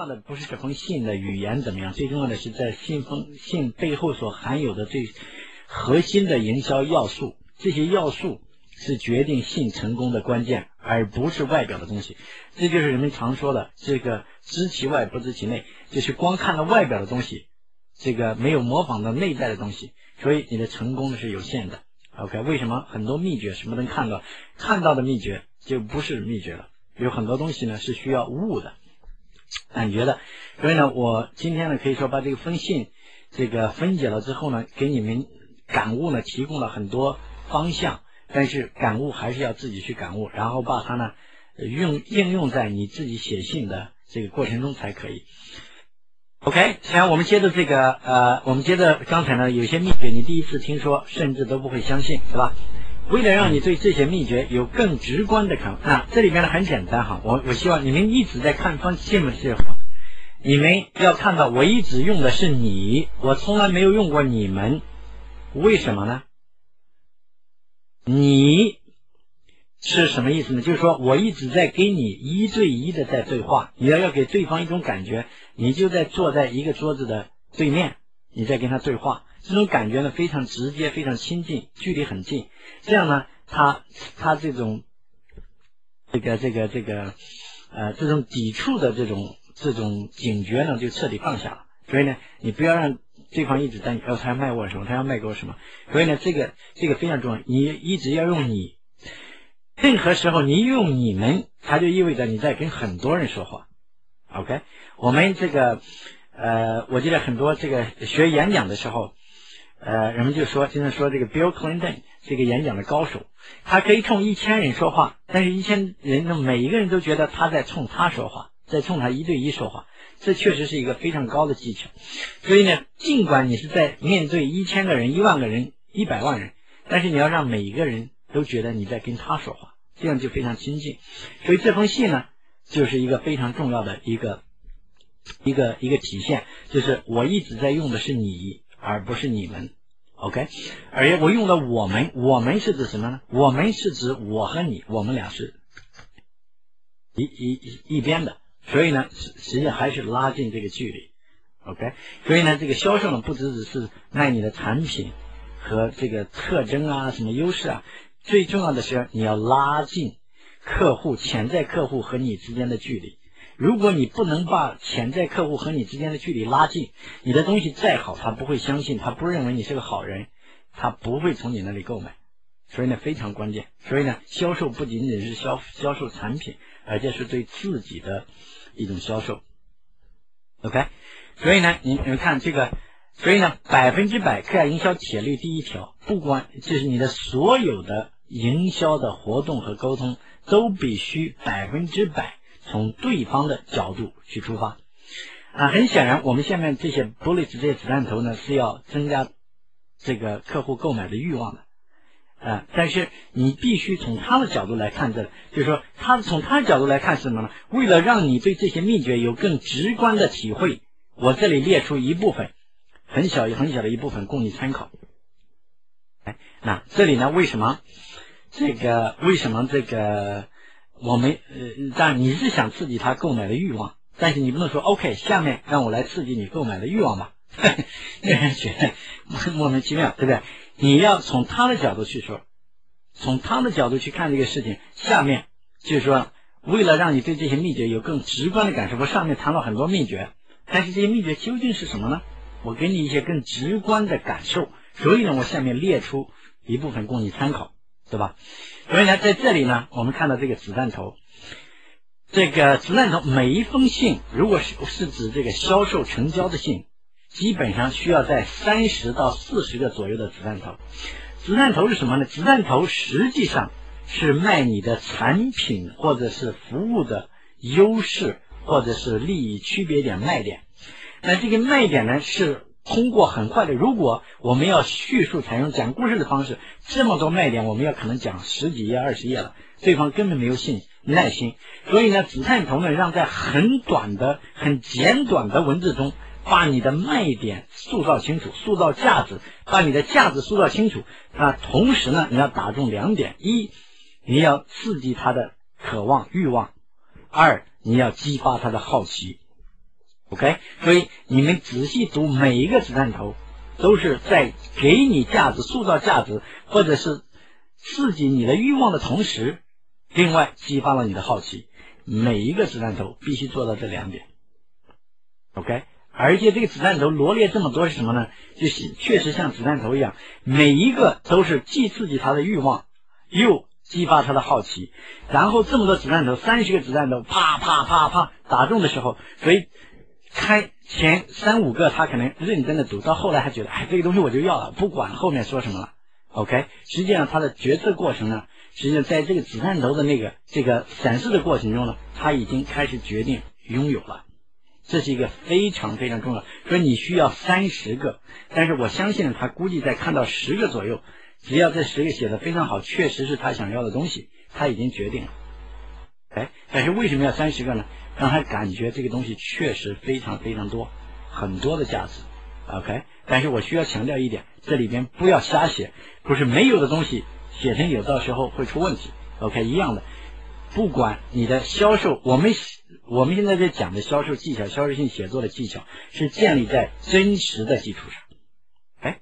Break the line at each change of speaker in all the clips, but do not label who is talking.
要的不是这封信的语言怎么样，最重要的是在信封信背后所含有的最核心的营销要素。这些要素是决定信成功的关键，而不是外表的东西。这就是人们常说的这个知其外不知其内，就是光看到外表的东西，这个没有模仿到内在的东西，所以你的成功是有限的。OK，为什么很多秘诀什么能看到？看到的秘诀就不是秘诀了。有很多东西呢是需要悟的，感觉的。所以呢，我今天呢可以说把这个封信这个分解了之后呢，给你们感悟呢提供了很多方向。但是感悟还是要自己去感悟，然后把它呢用应用在你自己写信的这个过程中才可以。OK，现在我们接着这个呃，我们接着刚才呢有些秘诀你第一次听说，甚至都不会相信，是吧？为了让你对这些秘诀有更直观的看，那这里面呢很简单哈，我我希望你们一直在看方信的时候，你们要看到我一直用的是你，我从来没有用过你们，为什么呢？你是什么意思呢？就是说我一直在跟你一对一的在对话，你要要给对方一种感觉，你就在坐在一个桌子的对面，你在跟他对话。这种感觉呢，非常直接，非常亲近，距离很近。这样呢，他他这种这个这个这个呃这种抵触的这种这种警觉呢，就彻底放下了。所以呢，你不要让对方一直担心，哦，他要卖我什么？他要卖给我什么？所以呢，这个这个非常重要。你一直要用你，任何时候你用你们，它就意味着你在跟很多人说话。OK，我们这个呃，我记得很多这个学演讲的时候。呃，人们就说，经常说这个 Bill Clinton 这个演讲的高手，他可以冲一千人说话，但是一千人的每一个人都觉得他在冲他说话，在冲他一对一说话，这确实是一个非常高的技巧。所以呢，尽管你是在面对一千个人、一万个人、一百万人，但是你要让每一个人都觉得你在跟他说话，这样就非常亲近。所以这封信呢，就是一个非常重要的一个一个一个体现，就是我一直在用的是你。而不是你们，OK？而我用的“我们”，我们是指什么呢？我们是指我和你，我们俩是一一一边的，所以呢，实实际上还是拉近这个距离，OK？所以呢，这个销售呢，不只只是卖你的产品和这个特征啊，什么优势啊，最重要的是你要拉近客户、潜在客户和你之间的距离。如果你不能把潜在客户和你之间的距离拉近，你的东西再好，他不会相信，他不认为你是个好人，他不会从你那里购买。所以呢，非常关键。所以呢，销售不仅仅是销销售产品，而且是对自己的一种销售。OK，所以呢，你你们看这个，所以呢，百分之百课营销铁律第一条，不管就是你的所有的营销的活动和沟通，都必须百分之百。从对方的角度去出发啊，很显然，我们下面这些 bullet 这些子弹头呢，是要增加这个客户购买的欲望的啊。但是你必须从他的角度来看，这就是说，他从他的角度来看是什么呢？为了让你对这些秘诀有更直观的体会，我这里列出一部分很小很小的一部分供你参考。哎，那这里呢，为什么这个？为什么这个？我没呃，但你是想刺激他购买的欲望，但是你不能说 OK，下面让我来刺激你购买的欲望吧？让人觉得莫名其妙，对不对？你要从他的角度去说，从他的角度去看这个事情。下面就是说，为了让你对这些秘诀有更直观的感受，我上面谈了很多秘诀，但是这些秘诀究竟是什么呢？我给你一些更直观的感受，所以呢，我下面列出一部分供你参考。对吧？所以呢，在这里呢，我们看到这个子弹头，这个子弹头每一封信，如果是是指这个销售成交的信，基本上需要在三十到四十个左右的子弹头。子弹头是什么呢？子弹头实际上是卖你的产品或者是服务的优势或者是利益区别点卖点。那这个卖点呢是。通过很快的，如果我们要叙述采用讲故事的方式，这么多卖点，我们要可能讲十几页、二十页了，对方根本没有信耐心。所以呢，子弹头呢，让在很短的、很简短的文字中，把你的卖点塑造清楚，塑造价值，把你的价值塑造清楚。那同时呢，你要打中两点：一，你要刺激他的渴望欲望；二，你要激发他的好奇。OK，所以你们仔细读每一个子弹头，都是在给你价值、塑造价值，或者是刺激你的欲望的同时，另外激发了你的好奇。每一个子弹头必须做到这两点。OK，而且这个子弹头罗列这么多是什么呢？就是确实像子弹头一样，每一个都是既刺激他的欲望，又激发他的好奇。然后这么多子弹头，三十个子弹头，啪啪啪啪打中的时候，所以开前三五个他可能认真的读，到后来他觉得，哎，这个东西我就要了，不管后面说什么了。OK，实际上他的决策过程呢，实际上在这个子弹头的那个这个展示的过程中呢，他已经开始决定拥有了。这是一个非常非常重要，说你需要三十个，但是我相信他估计在看到十个左右，只要这十个写的非常好，确实是他想要的东西，他已经决定了。哎，但是为什么要三十个呢？让他感觉这个东西确实非常非常多，很多的价值。OK，但是我需要强调一点，这里边不要瞎写，不是没有的东西写成有，到时候会出问题。OK，一样的，不管你的销售，我们。我们现在在讲的销售技巧、销售性写作的技巧，是建立在真实的基础上，哎，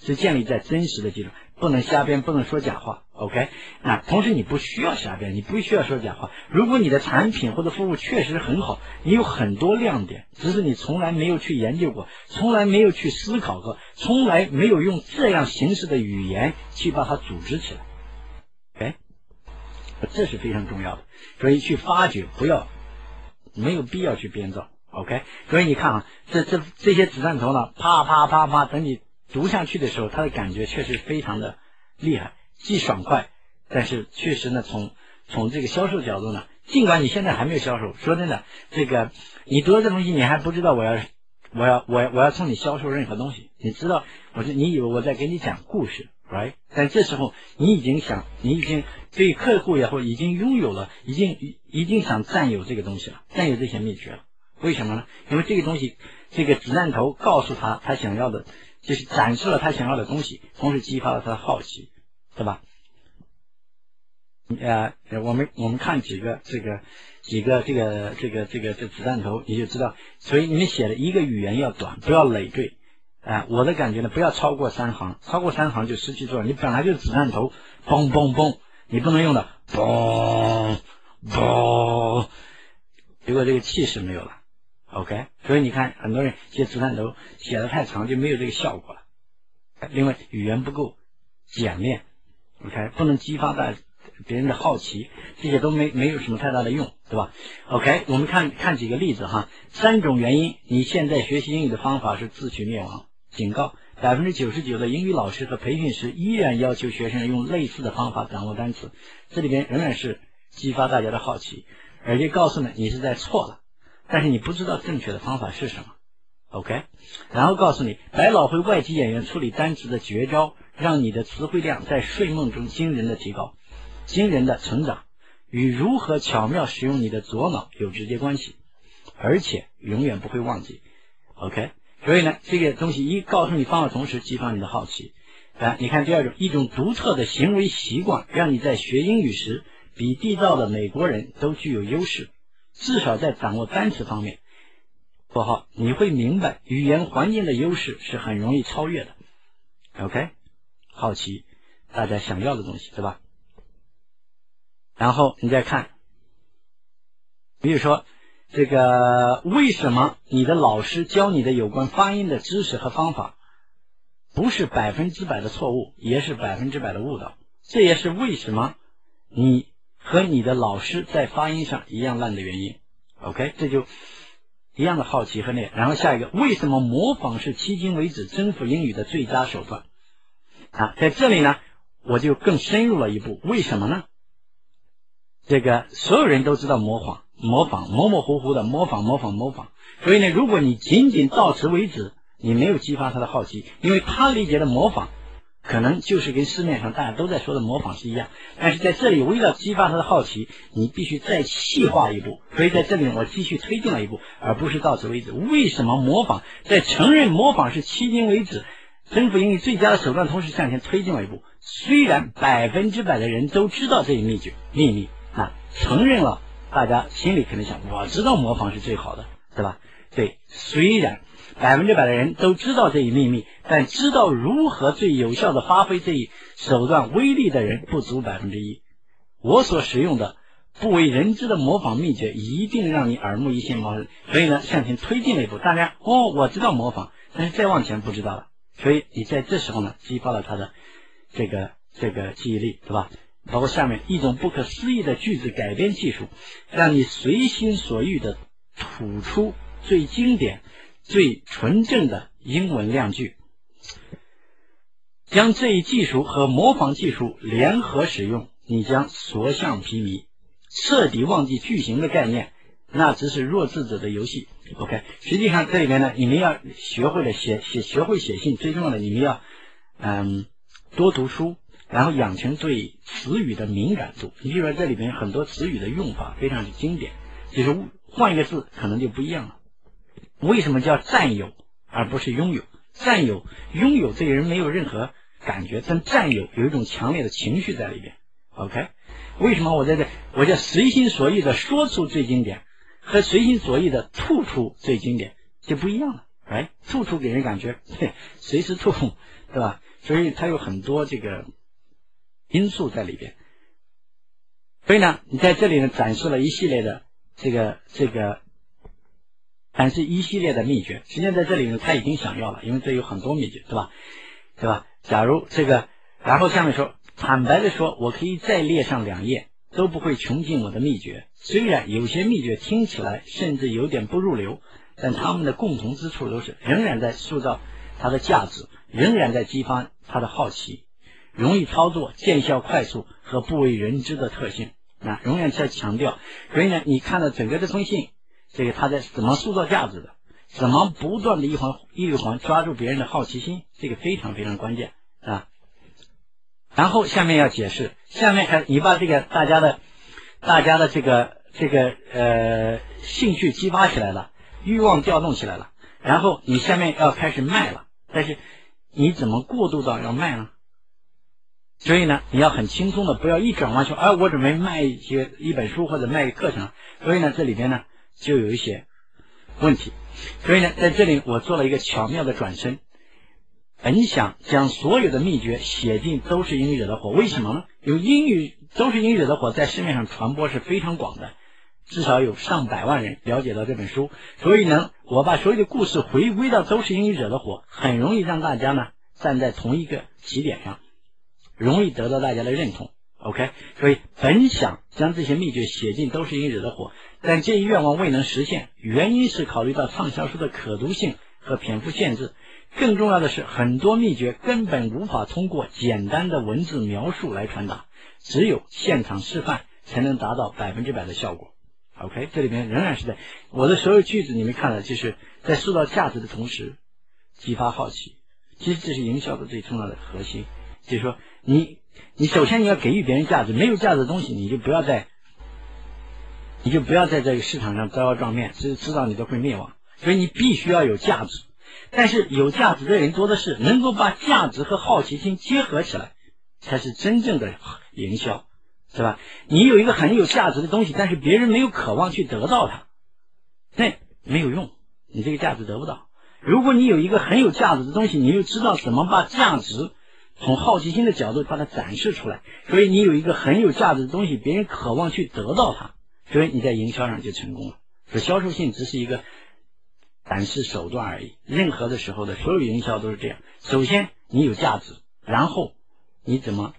是建立在真实的基础上，不能瞎编，不能说假话，OK？那同时你不需要瞎编，你不需要说假话。如果你的产品或者服务确实很好，你有很多亮点，只是你从来没有去研究过，从来没有去思考过，从来没有用这样形式的语言去把它组织起来，哎，这是非常重要的，所以去发掘，不要。没有必要去编造，OK。所以你看啊，这这这些子弹头呢，啪啪啪啪，等你读下去的时候，他的感觉确实非常的厉害，既爽快，但是确实呢，从从这个销售角度呢，尽管你现在还没有销售，说真的，这个你读了这东西，你还不知道我要我要我要我要从你销售任何东西，你知道，我就你以为我在给你讲故事。right？但这时候你已经想，你已经对客户也好，已经拥有了，已经已已经想占有这个东西了，占有这些秘诀了。为什么呢？因为这个东西，这个子弹头告诉他他想要的，就是展示了他想要的东西，同时激发了他的好奇，对吧？呃，我们我们看几个这个几个这个这个这个这子弹头，你就知道。所以你们写的一个语言要短，不要累赘。啊，我的感觉呢，不要超过三行，超过三行就失去作用。你本来就是子弹头，嘣嘣嘣，你不能用的嘣嘣，结果这个气势没有了。OK，所以你看，很多人写子弹头写的太长，就没有这个效果了。另外，语言不够简练，OK，不能激发大别人的好奇，这些都没没有什么太大的用，对吧？OK，我们看看几个例子哈。三种原因，你现在学习英语的方法是自取灭亡。警告：百分之九十九的英语老师和培训师依然要求学生用类似的方法掌握单词，这里边仍然是激发大家的好奇，而且告诉你你是在错了，但是你不知道正确的方法是什么。OK，然后告诉你百老汇外籍演员处理单词的绝招，让你的词汇量在睡梦中惊人的提高，惊人的成长，与如何巧妙使用你的左脑有直接关系，而且永远不会忘记。OK。所以呢，这个东西一告诉你方法，同时激发你的好奇。来，你看第二种，一种独特的行为习惯，让你在学英语时比地道的美国人都具有优势，至少在掌握单词方面。括号你会明白，语言环境的优势是很容易超越的。OK，好奇大家想要的东西，对吧？然后你再看，比如说。这个为什么你的老师教你的有关发音的知识和方法，不是百分之百的错误，也是百分之百的误导？这也是为什么你和你的老师在发音上一样烂的原因。OK，这就一样的好奇和那。然后下一个，为什么模仿是迄今为止征服英语的最佳手段？啊，在这里呢，我就更深入了一步。为什么呢？这个所有人都知道模仿。模仿模模糊糊的模仿模仿模仿，所以呢，如果你仅仅到此为止，你没有激发他的好奇，因为他理解的模仿，可能就是跟市面上大家都在说的模仿是一样。但是在这里，为了激发他的好奇，你必须再细化一步。所以在这里，我继续推进了一步，而不是到此为止。为什么模仿在承认模仿是迄今为止征服英语最佳的手段，同时向前推进了一步？虽然百分之百的人都知道这一秘诀秘密啊，承认了。大家心里肯定想，我知道模仿是最好的，对吧？对，虽然百分之百的人都知道这一秘密，但知道如何最有效的发挥这一手段威力的人不足百分之一。我所使用的不为人知的模仿秘诀，一定让你耳目一新。所以呢，向前推进了一步，大家哦，我知道模仿，但是再往前不知道了。所以你在这时候呢，激发了他的这个这个记忆力，对吧？包括下面一种不可思议的句子改编技术，让你随心所欲的吐出最经典、最纯正的英文量句。将这一技术和模仿技术联合使用，你将所向披靡，彻底忘记句型的概念，那只是弱智者的游戏。OK，实际上这里面呢，你们要学会了写写，学会写信，最重要的你们要嗯多读书。然后养成对词语的敏感度。你比如说，这里边很多词语的用法非常的经典，就是换一个字可能就不一样了。为什么叫占有而不是拥有？占有、拥有这个人没有任何感觉，但占有有一种强烈的情绪在里边。OK，为什么我在这？我叫随心所欲的说出最经典，和随心所欲的吐出最经典就不一样了。哎，吐出给人感觉 随时吐，对吧？所以它有很多这个。因素在里边，所以呢，你在这里呢展示了一系列的这个这个展示一系列的秘诀。实际上在这里呢，他已经想要了，因为这有很多秘诀，对吧？对吧？假如这个，然后下面说，坦白的说，我可以再列上两页，都不会穷尽我的秘诀。虽然有些秘诀听起来甚至有点不入流，但他们的共同之处都是仍然在塑造它的价值，仍然在激发他的好奇。容易操作、见效快速和不为人知的特性啊，永远在强调。所以呢，你看到整个这封信，这个他在怎么塑造价值的，怎么不断的一环一环抓住别人的好奇心，这个非常非常关键啊。然后下面要解释，下面还你把这个大家的、大家的这个这个呃兴趣激发起来了，欲望调动起来了，然后你下面要开始卖了，但是你怎么过渡到要卖呢？所以呢，你要很轻松的，不要一转弯说，哎，我准备卖一些一本书或者卖一课程。所以呢，这里边呢就有一些问题。所以呢，在这里我做了一个巧妙的转身，本想将所有的秘诀写进《都是英语惹的祸》。为什么呢？有英语《都是英语惹的祸》在市面上传播是非常广的，至少有上百万人了解到这本书。所以呢，我把所有的故事回归到《都是英语惹的祸》，很容易让大家呢站在同一个起点上。容易得到大家的认同，OK，所以本想将这些秘诀写进都是因惹的祸，但这一愿望未能实现，原因是考虑到畅销书的可读性和篇幅限制，更重要的是很多秘诀根本无法通过简单的文字描述来传达，只有现场示范才能达到百分之百的效果，OK，这里面仍然是在我的所有句子你们看了，就是在塑造价值的同时激发好奇，其实这是营销的最重要的核心，就是说。你，你首先你要给予别人价值，没有价值的东西，你就不要在，你就不要在这个市场上招摇撞骗，迟迟早你都会灭亡。所以你必须要有价值，但是有价值的人多的是，能够把价值和好奇心结合起来，才是真正的营销，是吧？你有一个很有价值的东西，但是别人没有渴望去得到它，那没有用，你这个价值得不到。如果你有一个很有价值的东西，你又知道怎么把价值。从好奇心的角度把它展示出来，所以你有一个很有价值的东西，别人渴望去得到它，所以你在营销上就成功了。这销售性只是一个展示手段而已。任何的时候的所有营销都是这样：首先你有价值，然后你怎么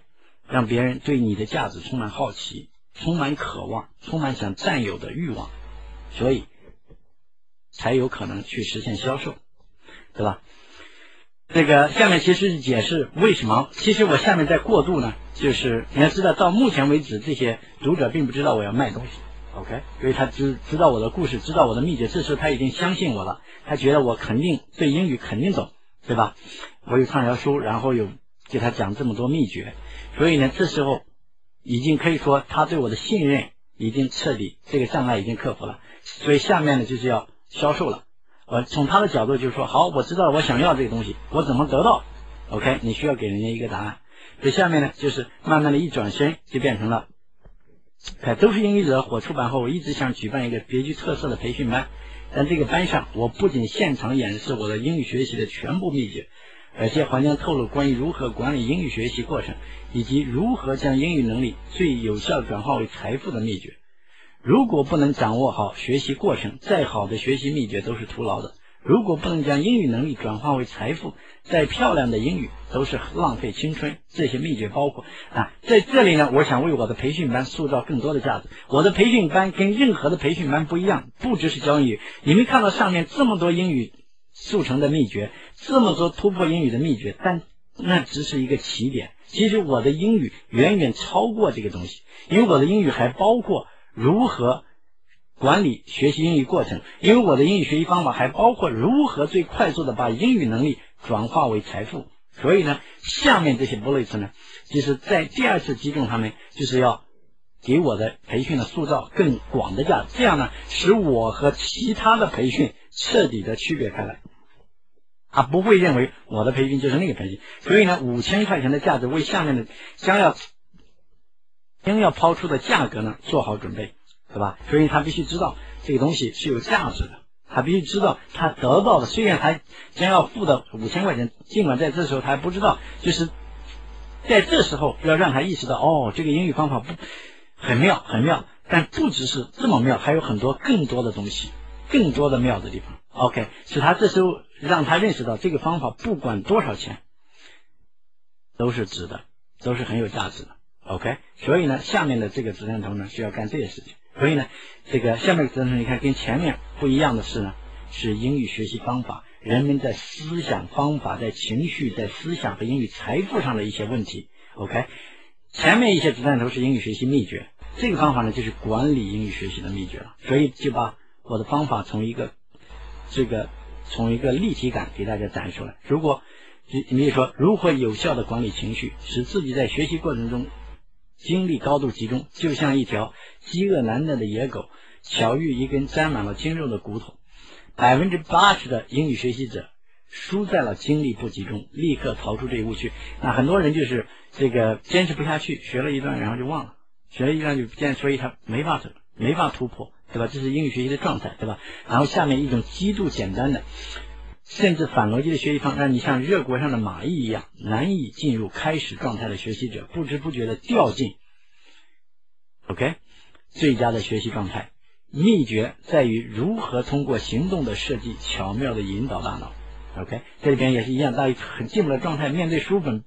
让别人对你的价值充满好奇、充满渴望、充满想占有的欲望，所以才有可能去实现销售，对吧？这个下面其实是解释为什么。其实我下面在过渡呢，就是你要知道，到目前为止，这些读者并不知道我要卖东西，OK？所以他知知道我的故事，知道我的秘诀，这时候他已经相信我了，他觉得我肯定对英语肯定懂，对吧？我有畅销书，然后有给他讲这么多秘诀，所以呢，这时候已经可以说他对我的信任已经彻底，这个障碍已经克服了。所以下面呢，就是要销售了。我从他的角度就是说，好，我知道我想要这个东西，我怎么得到？OK，你需要给人家一个答案。所以下面呢，就是慢慢的一转身，就变成了，哎，都是英语者火出版后，我一直想举办一个别具特色的培训班，但这个班上，我不仅现场演示我的英语学习的全部秘诀，而且还将透露关于如何管理英语学习过程，以及如何将英语能力最有效转化为财富的秘诀。如果不能掌握好学习过程，再好的学习秘诀都是徒劳的。如果不能将英语能力转化为财富，再漂亮的英语都是浪费青春。这些秘诀包括啊，在这里呢，我想为我的培训班塑造更多的价值。我的培训班跟任何的培训班不一样，不只是教英语。你们看到上面这么多英语速成的秘诀，这么多突破英语的秘诀，但那只是一个起点。其实我的英语远远超过这个东西，因为我的英语还包括如何。管理学习英语过程，因为我的英语学习方法还包括如何最快速的把英语能力转化为财富。所以呢，下面这些波罗斯呢，就是在第二次击中他们，就是要给我的培训的塑造更广的价值，这样呢，使我和其他的培训彻底的区别开来。他不会认为我的培训就是那个培训。所以呢，五千块钱的价值为下面的将要将要抛出的价格呢做好准备。对吧？所以他必须知道这个东西是有价值的，他必须知道他得到的，虽然他将要付的五千块钱，尽管在这时候他还不知道，就是在这时候要让他意识到，哦，这个英语方法不很妙，很妙，但不只是这么妙，还有很多更多的东西，更多的妙的地方。OK，使他这时候让他认识到这个方法不管多少钱都是值的，都是很有价值的。OK，所以呢，下面的这个子弹头呢需要干这些事情。所以呢，这个下面子弹头你看跟前面不一样的是呢，是英语学习方法，人们在思想方法、在情绪、在思想和英语财富上的一些问题。OK，前面一些子弹头是英语学习秘诀，这个方法呢就是管理英语学习的秘诀了。所以就把我的方法从一个这个从一个立体感给大家展示出来。如果你你比如说如何有效的管理情绪，使自己在学习过程中。精力高度集中，就像一条饥饿难耐的野狗，巧遇一根沾满了筋肉的骨头。百分之八十的英语学习者输在了精力不集中，立刻逃出这一误区。那很多人就是这个坚持不下去，学了一段然后就忘了，学了一段就不坚，所以他没法走，没法突破，对吧？这是英语学习的状态，对吧？然后下面一种极度简单的。甚至反逻辑的学习方，让你像热锅上的蚂蚁一样难以进入开始状态的学习者，不知不觉的掉进 OK 最佳的学习状态。秘诀在于如何通过行动的设计，巧妙的引导大脑。OK 这里边也是一样，大家很进入的状态，面对书本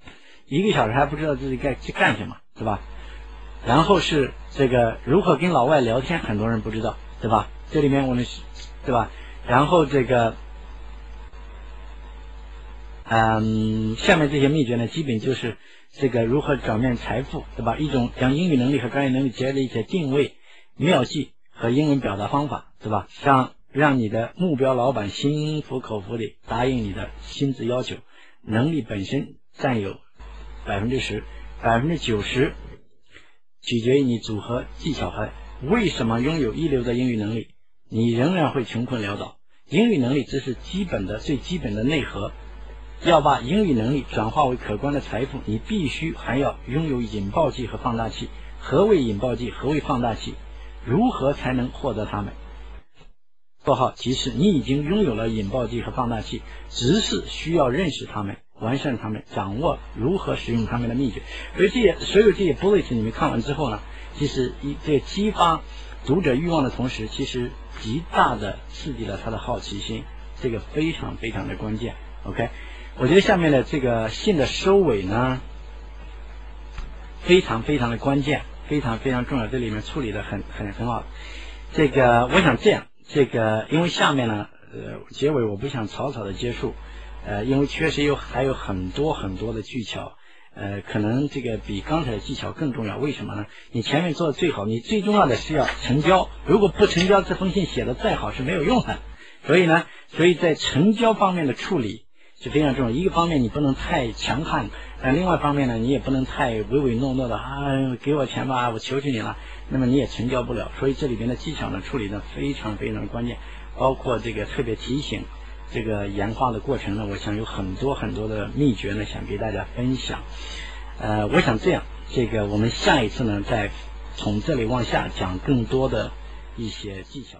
一个小时还不知道自己该去干什么，对吧？然后是这个如何跟老外聊天，很多人不知道，对吧？这里面我们是，对吧？然后这个。嗯，下面这些秘诀呢，基本就是这个如何转变财富，对吧？一种将英语能力和专业能力结合的一些定位妙计和英文表达方法，对吧？让让你的目标老板心服口服的答应你的薪资要求，能力本身占有百分之十，百分之九十取决于你组合技巧和为什么拥有一流的英语能力，你仍然会穷困潦倒。英语能力只是基本的最基本的内核。要把英语能力转化为可观的财富，你必须还要拥有引爆剂和放大器。何谓引爆剂？何谓放大器？如何才能获得它们？括号提示你已经拥有了引爆剂和放大器，只是需要认识它们、完善它们、掌握如何使用它们的秘诀。所以这些所有这些 bullets 你们看完之后呢，其实一在激发读者欲望的同时，其实极大的刺激了他的好奇心，这个非常非常的关键。OK。我觉得下面的这个信的收尾呢，非常非常的关键，非常非常重要。这里面处理的很很很好。这个我想这样，这个因为下面呢，呃，结尾我不想草草的结束，呃，因为确实有还有很多很多的技巧，呃，可能这个比刚才的技巧更重要。为什么呢？你前面做的最好，你最重要的是要成交。如果不成交，这封信写的再好是没有用的。所以呢，所以在成交方面的处理。是非常重要。一个方面你不能太强悍，但另外一方面呢，你也不能太唯唯诺诺的啊，给我钱吧，我求求你了。那么你也成交不了。所以这里边的技巧呢，处理的非常非常关键。包括这个特别提醒，这个演化的过程呢，我想有很多很多的秘诀呢，想给大家分享。呃，我想这样，这个我们下一次呢，再从这里往下讲更多的一些技巧。